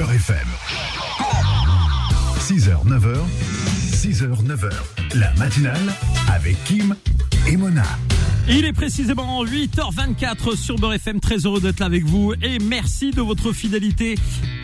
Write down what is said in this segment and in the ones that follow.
Beurre FM. 6h, 9h, 6h, 9h. La matinale avec Kim et Mona. Il est précisément 8h24 sur Beurre FM. Très heureux d'être là avec vous et merci de votre fidélité.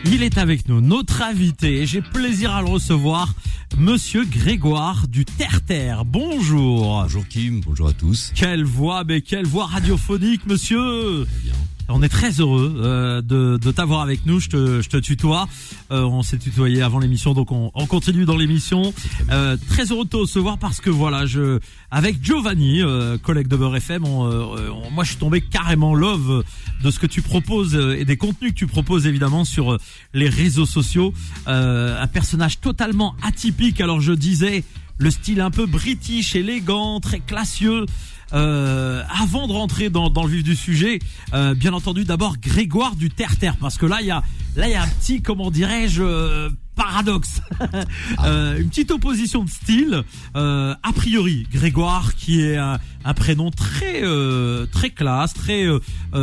Il est avec nous, notre invité. et J'ai plaisir à le recevoir, Monsieur Grégoire du Terre-Terre. Bonjour. Bonjour Kim, bonjour à tous. Quelle voix, mais quelle voix radiophonique, monsieur. Très bien. On est très heureux euh, de, de t'avoir avec nous. Je te, je te tutoie. Euh, on s'est tutoyé avant l'émission, donc on, on continue dans l'émission. Euh, très heureux de te recevoir parce que voilà, je avec Giovanni, euh, collègue de Beurre FM, euh, on- moi je suis tombé carrément love de ce que tu proposes euh, et des contenus que tu proposes évidemment sur les réseaux sociaux. Un personnage totalement atypique. Alors je disais le style un peu british, élégant, très classieux. Euh, avant de rentrer dans, dans le vif du sujet, euh, bien entendu d'abord Grégoire du Terre Terre parce que là il y a là il y a un petit comment dirais-je euh, paradoxe, Euh, une petite opposition de style. Euh, a priori Grégoire qui est un, un prénom très euh, très classe, très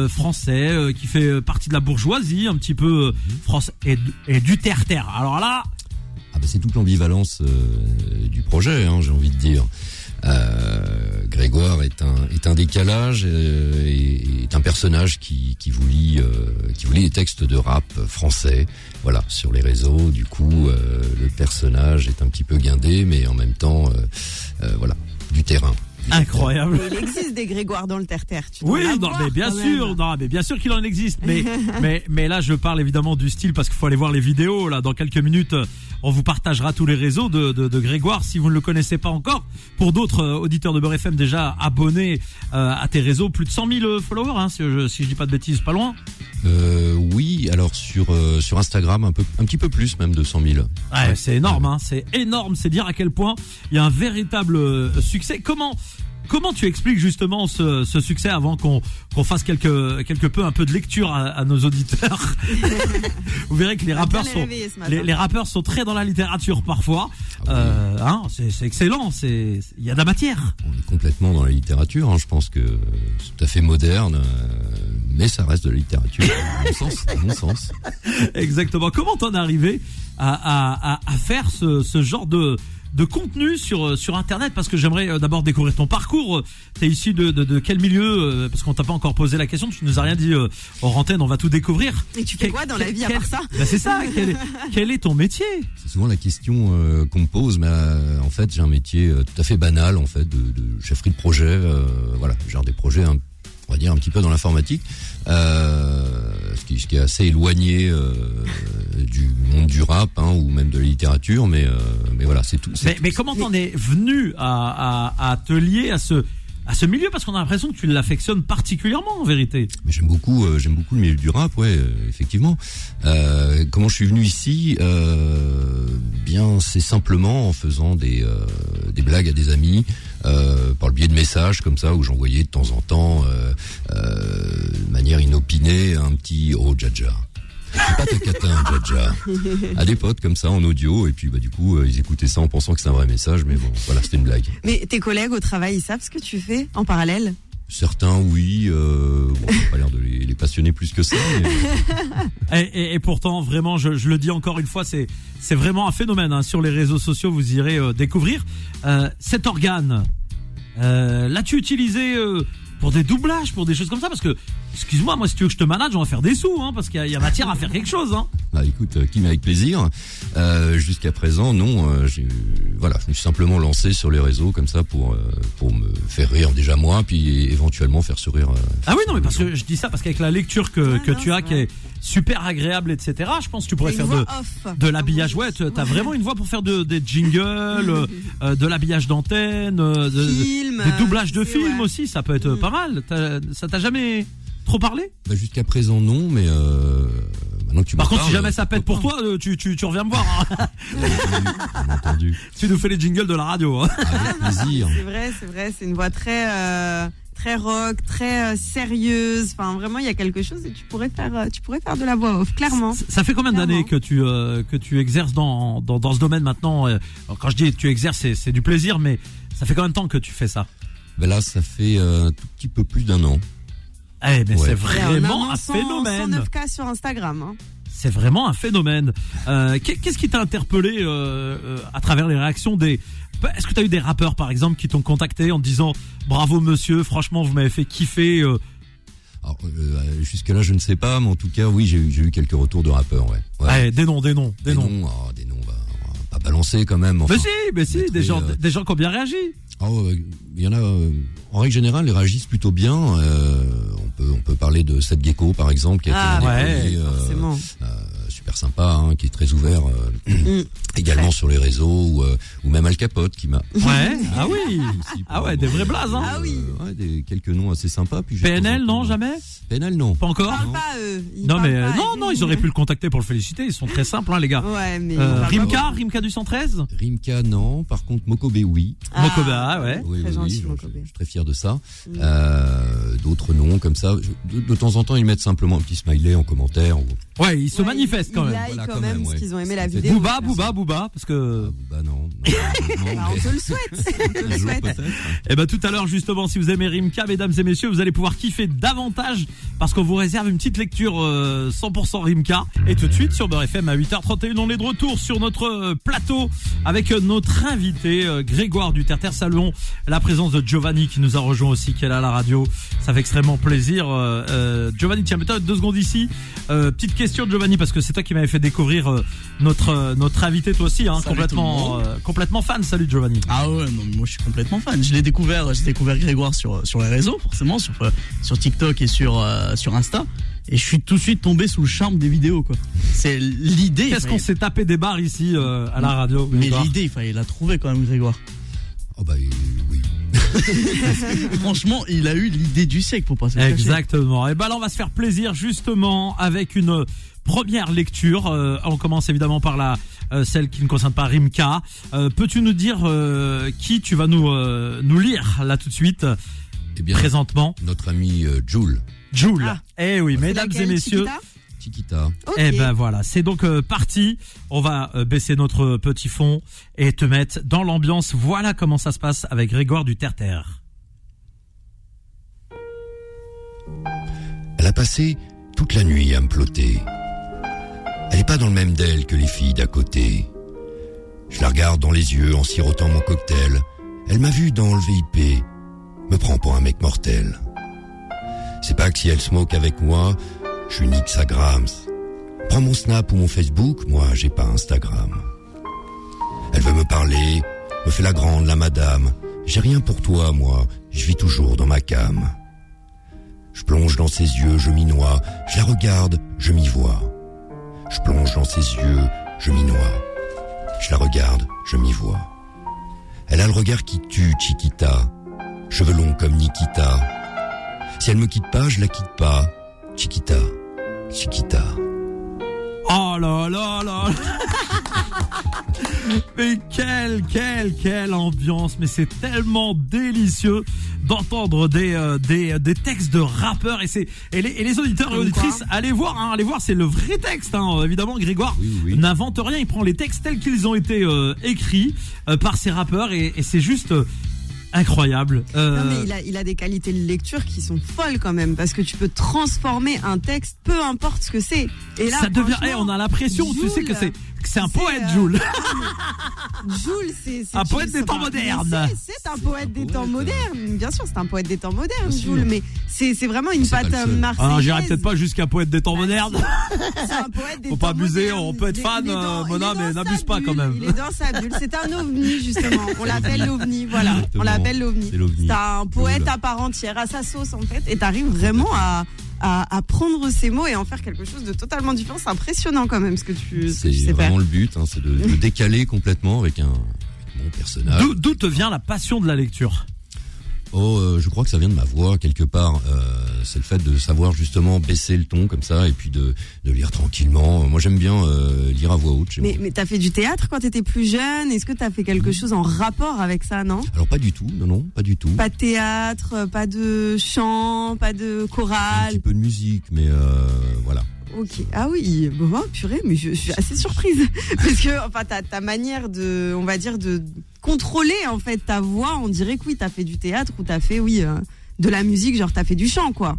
français, qui fait partie de la bourgeoisie, un petit peu français et, et du Terre Terre. Alors là, Ah bah c'est toute l'ambivalence du projet, hein, j'ai envie de dire. Euh, Grégoire est un est un décalage euh, et est un personnage qui qui vous lit euh, qui vous lit des textes de rap français. Voilà sur les réseaux. Du coup, euh, le personnage est un petit peu guindé, mais en même temps, voilà, du terrain. Incroyable. Il existe des Grégoire dans le terre-terre. Oui, en non, mais bien sûr, non, mais bien sûr qu'il en existe, mais mais mais là je parle évidemment du style parce qu'il faut aller voir les vidéos là. Dans quelques minutes, euh, on vous partagera tous les réseaux de, de, de Grégoire si vous ne le connaissez pas encore. Pour d'autres euh, auditeurs de Beurre FM déjà abonnés euh, à tes réseaux, plus de 100 000 followers, hein, si je si je dis pas de bêtises, pas loin. Euh, oui, alors sur euh, sur Instagram un peu un petit peu plus même de 100 000. Ouais, c'est énorme, hein, c'est énorme, c'est dire à quel point il y a un véritable euh, succès. Comment comment tu expliques justement ce, ce succès avant qu'on qu'on fasse quelque quelque peu un peu de lecture à, à nos auditeurs Vous verrez que les rappeurs sont les, les rappeurs sont très dans la littérature parfois. Euh, hein, c'est c'est excellent, c'est il y a de la matière. On est complètement dans la littérature. hein. Je pense que c'est tout à fait moderne, euh, mais ça reste de la littérature. À mon sens. À mon sens. Exactement. Comment t'en es arrivé à, à, à, à faire ce, ce genre de de contenu sur euh, sur internet parce que j'aimerais euh, d'abord découvrir ton parcours. T'es issu de, de, de quel milieu euh, Parce qu'on t'a pas encore posé la question. Tu nous as rien dit euh, hors antenne. On va tout découvrir. Et tu fais quoi dans la vie à quel- part ça Bah, C'est ça. Quel est, quel est ton métier C'est souvent la question euh, qu'on me pose, mais euh, en fait, j'ai un métier euh, tout à fait banal, en fait, de, de chefferie de projet. euh, voilà, je gère des projets, un- on va dire un petit peu dans l'informatique, euh, ce, qui, ce qui est assez éloigné euh, du monde du rap hein, ou même de la littérature, mais euh, mais voilà, c'est tout. mais, mais comment t'en es venu à, à, à te lier à ce à ce milieu? Parce qu'on a l'impression que tu l'affectionnes particulièrement en vérité. Mais j'aime beaucoup, euh, j'aime beaucoup le milieu du rap, ouais, euh, effectivement. Euh, comment je suis venu ici? Euh, Bien, c'est simplement en faisant des euh, des blagues à des amis, euh, par le biais de messages comme ça, où j'envoyais de temps en temps, euh, euh, de manière inopinée, un petit oh Jaja. C'est pas ta catin, Jaja. À des potes comme ça en audio, et puis bah du coup euh, ils écoutaient ça en pensant que c'était un vrai message, mais bon, voilà, c'était une blague. Mais tes collègues au travail, ils savent ce que tu fais en parallèle? Certains, oui, euh, bon, pas l'air de les, les passionner plus que ça. Et, pourtant, vraiment, je, le dis encore une fois, c'est c'est vraiment un phénomène. hein. Sur les réseaux sociaux, vous irez euh, découvrir Euh, cet organe. Euh, L'as-tu utilisé pour des doublages, pour des choses comme ça? Parce que, excuse-moi, moi, si tu veux que je te manage, on va faire des sous, hein, parce qu'il y, a- il y a matière à faire quelque chose. Hein. Bah écoute, euh, Kim avec plaisir. Euh, Jusqu'à présent, non. euh, j'ai- voilà, je me suis simplement lancé sur les réseaux comme ça pour euh, pour me faire rire déjà moi, puis éventuellement faire sourire. euh, Ah oui, non, mais parce que je dis ça parce qu'avec la lecture que, Ouais, que non, tu as, qui est super agréable, etc. Je pense que tu pourrais faire de off. de l'habillage. Ouais, tu as vraiment une voix pour faire de, des jingles, euh, de l'habillage d'antenne, euh, de, Film, des doublages de films ouais. aussi. Ça peut être Mm. pas mal. T'as- Ça t'a jamais trop parlé? Bah, Jusqu'à présent, non, mais euh, maintenant que tu Par contre, si jamais ça pète pour toi, euh, tu, tu, tu reviens me voir. hein. Bien entendu. tu nous fais les jingles de la radio. hein. Avec plaisir. C'est vrai, c'est vrai, c'est une voix très euh, très rock, très euh, sérieuse. Enfin, vraiment, il y a quelque chose et tu pourrais faire, euh, tu pourrais faire de la voix off, clairement. Ça- Ça fait combien d'années que tu euh, que tu exerces dans, dans dans ce domaine maintenant? Euh, alors, Quand je dis tu exerces, c'est c'est du plaisir, mais ça fait combien de temps que tu fais ça? Ben là, ça fait euh, un tout petit peu plus d'un an. Eh, mais Ouais. c'est Et vraiment en un phénomène. 109K sur Instagram. Hein. c'est vraiment un phénomène. Euh, qu'est- Qu'est-ce qui t'a interpellé euh, euh, à travers les réactions des Est-ce que tu as eu des rappeurs par exemple qui t'ont contacté en te disant bravo monsieur, franchement vous m'avez fait kiffer. euh, Alors, euh, jusque là, je ne sais pas, mais en tout cas, oui, j'ai eu, quelques retours de rappeurs, ouais. ouais. ouais, des noms, des noms, des, des noms. noms, oh, des noms, on va, on va pas balancer quand même. Enfin, mais si, mais si, des gens, euh, des gens qui ont bien réagi. Oh, euh, il y en a. euh, en règle générale, ils réagissent plutôt bien. Euh, on peut, on peut parler de Seth Gecko, par exemple, qui a Ah, été ouais, euh, euh, super sympa, hein, qui est très ouvert, euh, Mm. également sur les réseaux, ou, euh, ou même Al Capote, qui m'a. Ouais, ah oui. Ah ouais, des vrais blazes, hein. Ah oui. euh, ouais, des, quelques noms assez sympas. Puis PNL, non, jamais PNL, non. Pas encore Ils parlent pas, eux. Ils Non, parlent mais euh, pas, non, non, ils auraient pu le contacter pour le féliciter. Ils sont très simples, hein, les gars. Ouais, mais. Euh, Rimka, pas. Rimka du 113 Rimka, non. Par contre, Mokobe, oui. Ah, Mokoba, ouais. Oui, Très oui, gentil, oui, je- Mokobe. Je, suis très fier de ça. Mm. Euh, D'autres noms comme ça. Je- De, de temps en temps, ils mettent simplement un petit smiley en commentaire. Ou... Ouais, ils se Ouais, manifestent quand ils même. like Voilà, quand quand même, même, parce ouais. qu'ils ont aimé la vidéo. Booba, Booba, Booba, parce que. Ah, bah non. non, Bah, on te le souhaite. On te le souhaite. peut-être. Eh ben tout à l'heure justement, si vous aimez Rimka, mesdames et messieurs, vous allez pouvoir kiffer davantage parce qu'on vous réserve une petite lecture euh, 100% Rimka. Et tout de suite sur Beurre FM à 8h31, on est de retour sur notre euh, plateau avec euh, notre invité euh, Grégoire Duterter. Saluons la présence de Giovanni qui nous a rejoint aussi, qui est là à la radio. Ça fait extrêmement plaisir. Euh, euh, Giovanni, tiens, mets-toi deux secondes ici. Euh, petite question Giovanni parce que c'est toi qui m'avais fait découvrir euh, notre euh, notre invité toi aussi, hein, complètement euh, complètement fan. Salut Giovanni. Ah ouais, non, moi je suis complètement fan. Je l'ai découvert, j'ai découvert Grégoire sur sur les réseaux, forcément, sur sur TikTok et sur euh, sur Insta. Et je suis tout de suite tombé sous le charme des vidéos, quoi. C'est l'idée. Qu'est-ce qu'on s'est tapé des barres ici euh, à la radio Mais Grégoire? l'idée, il fallait la trouver quand même, Grégoire. Oh bah oui. Franchement, il a eu l'idée du siècle pour passer. Exactement. Et ben là, on va se faire plaisir justement avec une première lecture. Euh, on commence évidemment par la euh, celle qui ne concerne pas Rimka. Euh, Peux-tu nous dire euh, qui tu vas nous euh, nous lire là tout de suite Eh bien, présentement notre ami euh, Jules Joule. Ah. Eh oui, mesdames et messieurs. Chiquita? Chiquita. Ok. Eh ben voilà, c'est donc euh, parti. On va euh, baisser notre petit fond et te mettre dans l'ambiance. Voilà comment ça se passe avec Grégoire du Terre-Terre. Elle a passé toute la nuit à me plotter. Elle est pas dans le même d'elle que les filles d'à côté. Je la regarde dans les yeux en sirotant mon cocktail. Elle m'a vu dans le VIP. Me prend pour un mec mortel. C'est pas que si elle smoke avec moi, je suis nique sa grams. Prends mon Snap ou mon Facebook, moi j'ai pas Instagram. Elle veut me parler, me fait la grande, la madame. J'ai rien pour toi, moi, je vis toujours dans ma cam. Je plonge dans ses yeux, je m'y noie. Je la regarde, je m'y vois. Je plonge dans ses yeux, je m'y noie. Je la regarde, je m'y vois. Elle a le regard qui tue, Chiquita. Cheveux longs comme Nikita. Si elle me quitte pas, je la quitte pas. Chiquita, Chiquita. Oh là là là Mais quelle, quelle, quelle ambiance Mais c'est tellement délicieux d'entendre des, euh, des, des textes de rappeurs et c'est et les, et les auditeurs et auditrices allez voir hein, allez voir c'est le vrai texte hein. évidemment Grégoire Oui, oui. n'invente rien il prend les textes tels qu'ils ont été euh, écrits euh, par ces rappeurs et, et c'est juste euh, incroyable Euh, Non, mais il a, il a des qualités de lecture qui sont folles quand même, parce que tu peux transformer un texte, peu importe ce que c'est. Et là, ça devient franchement, eh, on a l'impression tu sais que c'est c'est un poète euh, Jules Jules, c'est Un poète des temps modernes. c'est- un poète des temps poète. modernes, bien sûr, c'est un poète des temps modernes. Jules, mais c'est vraiment une patte seul. marseillaise. ah, j'irai peut-être pas jusqu'à poète des temps Bah, modernes C'est un poète des Faut pas temps abuser, on peut être fan, euh, Mona, dans mais n'abuse pas quand même. Il est dans sa bulle. C'est un ovni, justement. On l'appelle l'ovni, voilà. On l'appelle l'ovni. C'est l'ovni. C'est un poète à part entière, à sa sauce, en fait. Et t'arrives vraiment à, à, à prendre ces mots et en faire quelque chose de totalement différent. C'est impressionnant, quand même, ce que tu, ce que C'est tu sais faire. vraiment le but, hein, c'est de, de décaler complètement avec un bon personnage. D'où- D'où te vient la passion de la lecture? Oh, euh, je crois que ça vient de ma voix quelque part. Euh, c'est le fait de savoir justement baisser le ton comme ça et puis de, de lire tranquillement. Moi, j'aime bien euh, lire à voix haute. Mais, t'as fait du théâtre quand t'étais plus jeune? Est-ce que t'as fait quelque chose en rapport avec ça, non? Alors pas du tout, non, non, pas du tout. Pas de théâtre, pas de chant, pas de Un chorale. petit peu de musique, mais euh, voilà. Ok. Ah oui, bon, oh, purée, mais je, suis assez surprise parce que enfin ta, ta manière de, on va dire de contrôler en fait ta voix, on dirait que oui, t'as fait du théâtre ou t'as fait oui euh, de la musique, genre t'as fait du chant quoi.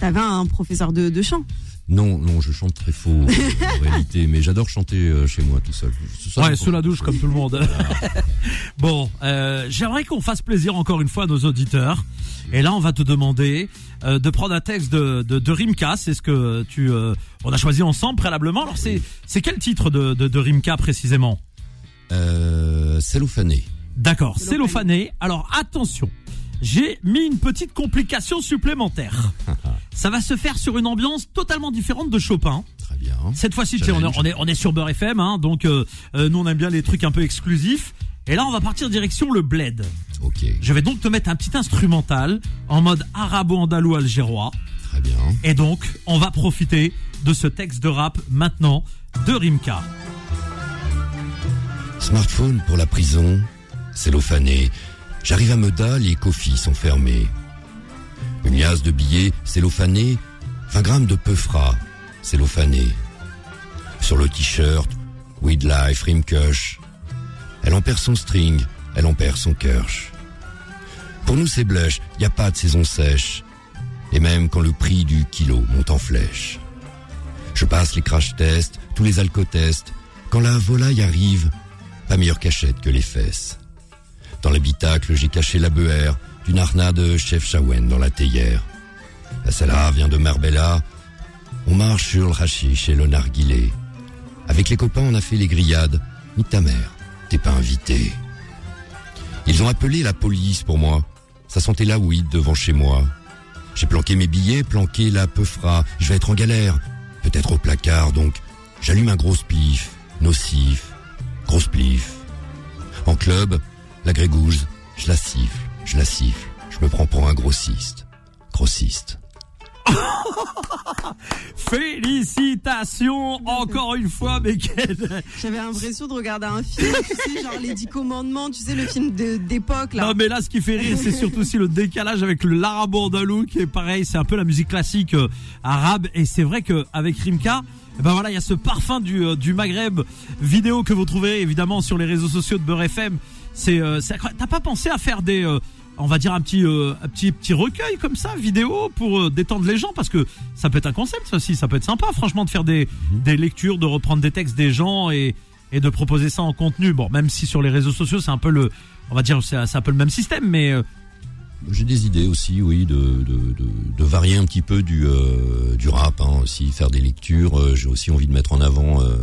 T'avais un professeur de, de chant. Non, non, je chante très faux en réalité, mais j'adore chanter euh, chez moi tout seul. Ça, Ouais, sous la douche comme tout le monde. bon, euh, j'aimerais qu'on fasse plaisir encore une fois à nos auditeurs. Et là, on va te demander euh, de prendre un texte de, de, de Rimka. C'est ce que tu, euh, on a choisi ensemble préalablement. Alors, c'est, c'est quel titre de, de, de Rimka précisément? Euh, cellophané. D'accord, cellophané. Alors, attention. J'ai mis une petite complication supplémentaire. Ça va se faire sur une ambiance totalement différente de Chopin. Très bien. Cette fois-ci, on est, Challenge. on est, on est sur Beurre FM, hein, donc euh, euh, nous on aime bien les trucs un peu exclusifs. Et là, on va partir direction le bled. Ok, Je vais donc te mettre un petit instrumental en mode arabo-andalou algérois. très bien. Et donc, on va profiter de ce texte de rap maintenant de Rimka. Smartphone pour la prison, cellophané. J'arrive à Meda, les cofis sont fermés. Une liasse de billets cellophané, 20 grammes de peufra cellophané. Sur le t-shirt, Weed Life Rimkush. Elle en perd son string, elle en perd son kirsch. Pour nous c'est blush, y a pas de saison sèche. Et même quand le prix du kilo monte en flèche. Je passe les crash tests, tous les alcotests. Quand la volaille arrive, pas meilleure cachette que les fesses. Dans l'habitacle, j'ai caché la beurre d'une arna de chef Chawen dans la théière. La Salah vient de Marbella. On marche sur le hashish et le narguilé. Avec les copains, on a fait les grillades. Ni ta mère, t'es pas invité. Ils ont appelé la police pour moi. Ça sentait la weed devant chez moi. J'ai planqué mes billets, planqué la peufra. Je vais être en galère. Peut-être au placard, donc j'allume un gros pif, nocif, gros spliff. En club, la grégouze, je la siffle, je la siffle. Je me prends pour un grossiste. Grossiste. Félicitations encore une fois, mais. J'avais l'impression de regarder un film, tu sais, genre les Dix Commandements, tu sais, le film de- d'époque là. Non mais là ce qui fait rire c'est surtout aussi le décalage avec le l'arabo andalou qui est pareil, c'est un peu la musique classique euh, arabe et c'est vrai que avec Rimka eh ben voilà, il y a ce parfum du, euh, du Maghreb vidéo que vous trouverez évidemment sur les réseaux sociaux de Beurre FM. C'est euh. T'as pas pensé à faire des euh, on va dire un petit euh, un petit petit recueil comme ça vidéo pour détendre les gens? Parce que ça peut être un concept ça aussi, ça peut être sympa franchement de faire des des lectures, de reprendre des textes des gens et et de proposer ça en contenu. Bon, même si sur les réseaux sociaux, c'est un peu le, on va dire, c'est c'est un peu le même système, mais J'ai des idées aussi, oui, de, de, de, de varier un petit peu du, euh, du rap, hein, aussi faire des lectures. Euh, J'ai aussi envie de mettre en avant euh,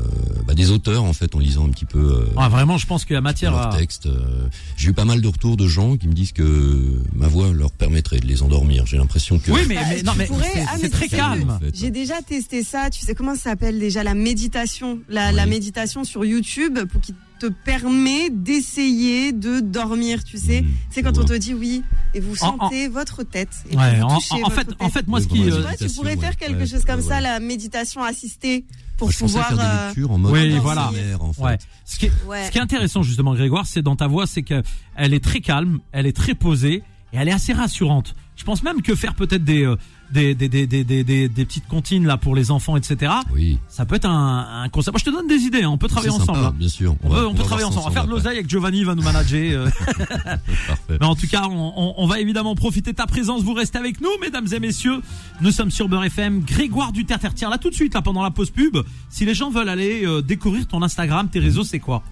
bah, des auteurs, en fait, en lisant un petit peu euh, ah, vraiment, je pense qu'il y a matière à. textes. Euh, J'ai eu pas mal de retours de gens qui me disent que ma voix leur permettrait de les endormir. J'ai l'impression que Oui, mais, mais tu non, mais pourrais- c'est- ah, mais c'est très calme. en fait. J'ai déjà testé ça, tu sais comment ça s'appelle déjà la méditation, la, la méditation sur YouTube pour qui te permet d'essayer de dormir, tu sais. Mmh, c'est quand on te dit oui et vous En- en- sentez votre tête. Et Ouais, vous en, votre fait, tête. en fait, moi, ce qui, euh, Tu vois, tu pourrais faire quelque Ouais, chose comme ouais, ça, la méditation assistée pour Moi, je pensais pouvoir. faire des euh, lectures en mode Oui, voilà. en fait. ouais. Ce qui est, Ouais. ce qui est intéressant justement, Grégoire, c'est dans ta voix, c'est que elle est très calme, elle est très posée et elle est assez rassurante. Je pense même que faire peut-être des, euh, des, des, des, des, des, petites comptines là pour les enfants, etc. Oui, Ça peut être un, un concept. Moi, je te donne des idées. hein. On peut travailler ensemble. sympa, hein. bien sûr. On, va- peut, on peut va travailler ensemble. On va faire de l'oseille avec Giovanni, il va nous manager. euh. Parfait. Mais en tout cas, on, on- on va évidemment profiter de ta présence. Vous restez avec nous, mesdames et messieurs. Nous sommes sur Beurre FM. Grégoire Duterre. Tiens, là tout de suite, là pendant la pause pub, si les gens veulent aller euh, découvrir ton Instagram, tes réseaux, c'est quoi?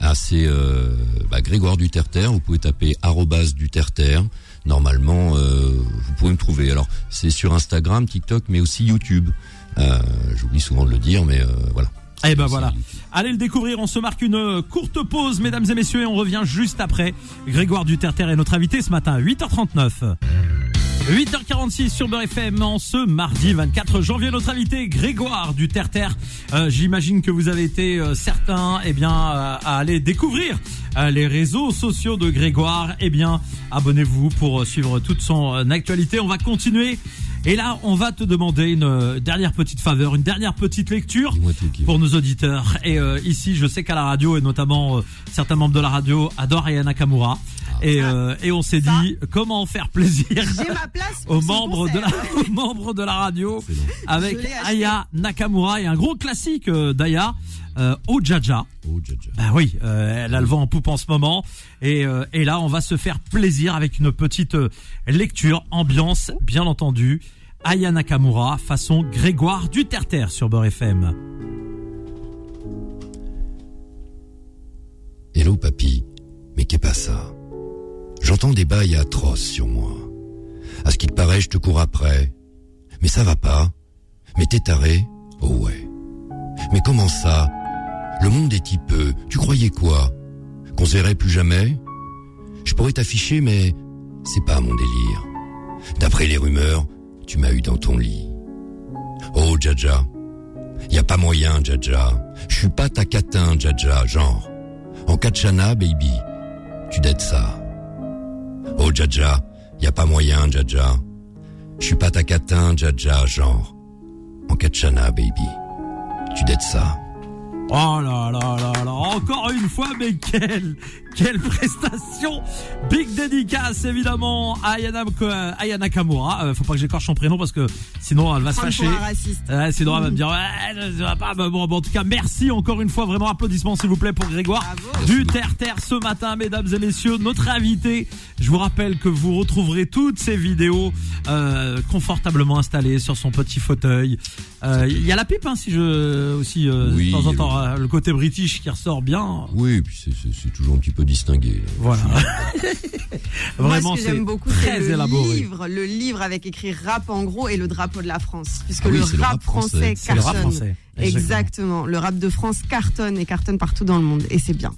Ah, c'est euh, bah, Grégoire Duterter. Vous pouvez taper arrobase Duterter. Normalement, euh, vous pouvez me trouver. Alors, c'est sur Instagram, TikTok, mais aussi YouTube. Euh, J'oublie souvent de le dire, mais euh, voilà. Eh ben voilà. Allez le découvrir. On se marque une courte pause, mesdames et messieurs, et on revient juste après. Grégoire Duterre est notre invité ce matin, 8h39. 8h46 sur Beurre FM en ce mardi 24 janvier. Notre invité Grégoire du Terre Euh, J'imagine que vous avez été euh, certains eh bien, euh, à aller découvrir euh, les réseaux sociaux de Grégoire. Eh bien, abonnez-vous pour euh, suivre toute son euh, actualité. On va continuer. Et là, on va te demander une dernière petite faveur, une dernière petite lecture pour nos auditeurs. Et euh, ici, je sais qu'à la radio, et notamment euh, certains membres de la radio adorent Aya Nakamura. Et, euh, et on s'est dit comment faire plaisir aux membres de la concert. aux membres de la radio avec. Aya Nakamura et un gros classique euh, d'Aya euh, Ojaja. Oh, Jaja. Bah oui, euh, elle a le vent en poupe en ce moment et, euh, et là on va se faire plaisir avec une petite lecture ambiance bien entendu Aya Nakamura façon Grégoire du Terre sur Beurre FM. Hello papy, mais qu'est pas ça? J'entends des bails atroces sur moi. À ce qu'il paraît, je te cours après. Mais ça va pas. Mais t'es taré Oh ouais. Mais comment ça? Le monde est peu. Tu croyais quoi? Qu'on se verrait plus jamais? Je pourrais t'afficher, mais c'est pas mon délire. D'après les rumeurs, tu m'as eu dans ton lit. Oh Jaja, y a pas moyen Jaja. Je suis pas ta catin Jaja, genre. En Kachana, baby, tu dettes ça. Oh Jaja, y a pas moyen Jaja. Je suis pas ta catin Jaja, genre. En Kachana, baby, tu dettes ça. Oh là là là là, encore une fois, mais quelle prestation Big dédicace évidemment à Ayana, Ayana Kamura. Euh, faut pas que j'écorche son prénom parce que sinon elle va se fâcher. Ouais, sinon elle va me dire ouais, ça va pas. Bon, bon, en tout cas, merci encore une fois, vraiment applaudissements s'il vous plaît pour Grégoire du Terre Terre ce matin, mesdames et messieurs, notre invité. Je vous rappelle que vous retrouverez toutes ces vidéos euh, confortablement installées sur son petit fauteuil. Euh, il y a la pipe, hein, si je aussi euh, de temps en temps euh, le côté british qui ressort bien. Oui, puis c'est toujours un petit peu distingué. Voilà. Vraiment, ce que j'aime beaucoup, c'est le élaboré. livre, le livre avec écrit rap en gros et le drapeau de la France, puisque Ah oui, le, c'est le rap français. français C'est le rap cartonne. Exactement. Le rap de France cartonne et cartonne partout dans le monde, et c'est bien.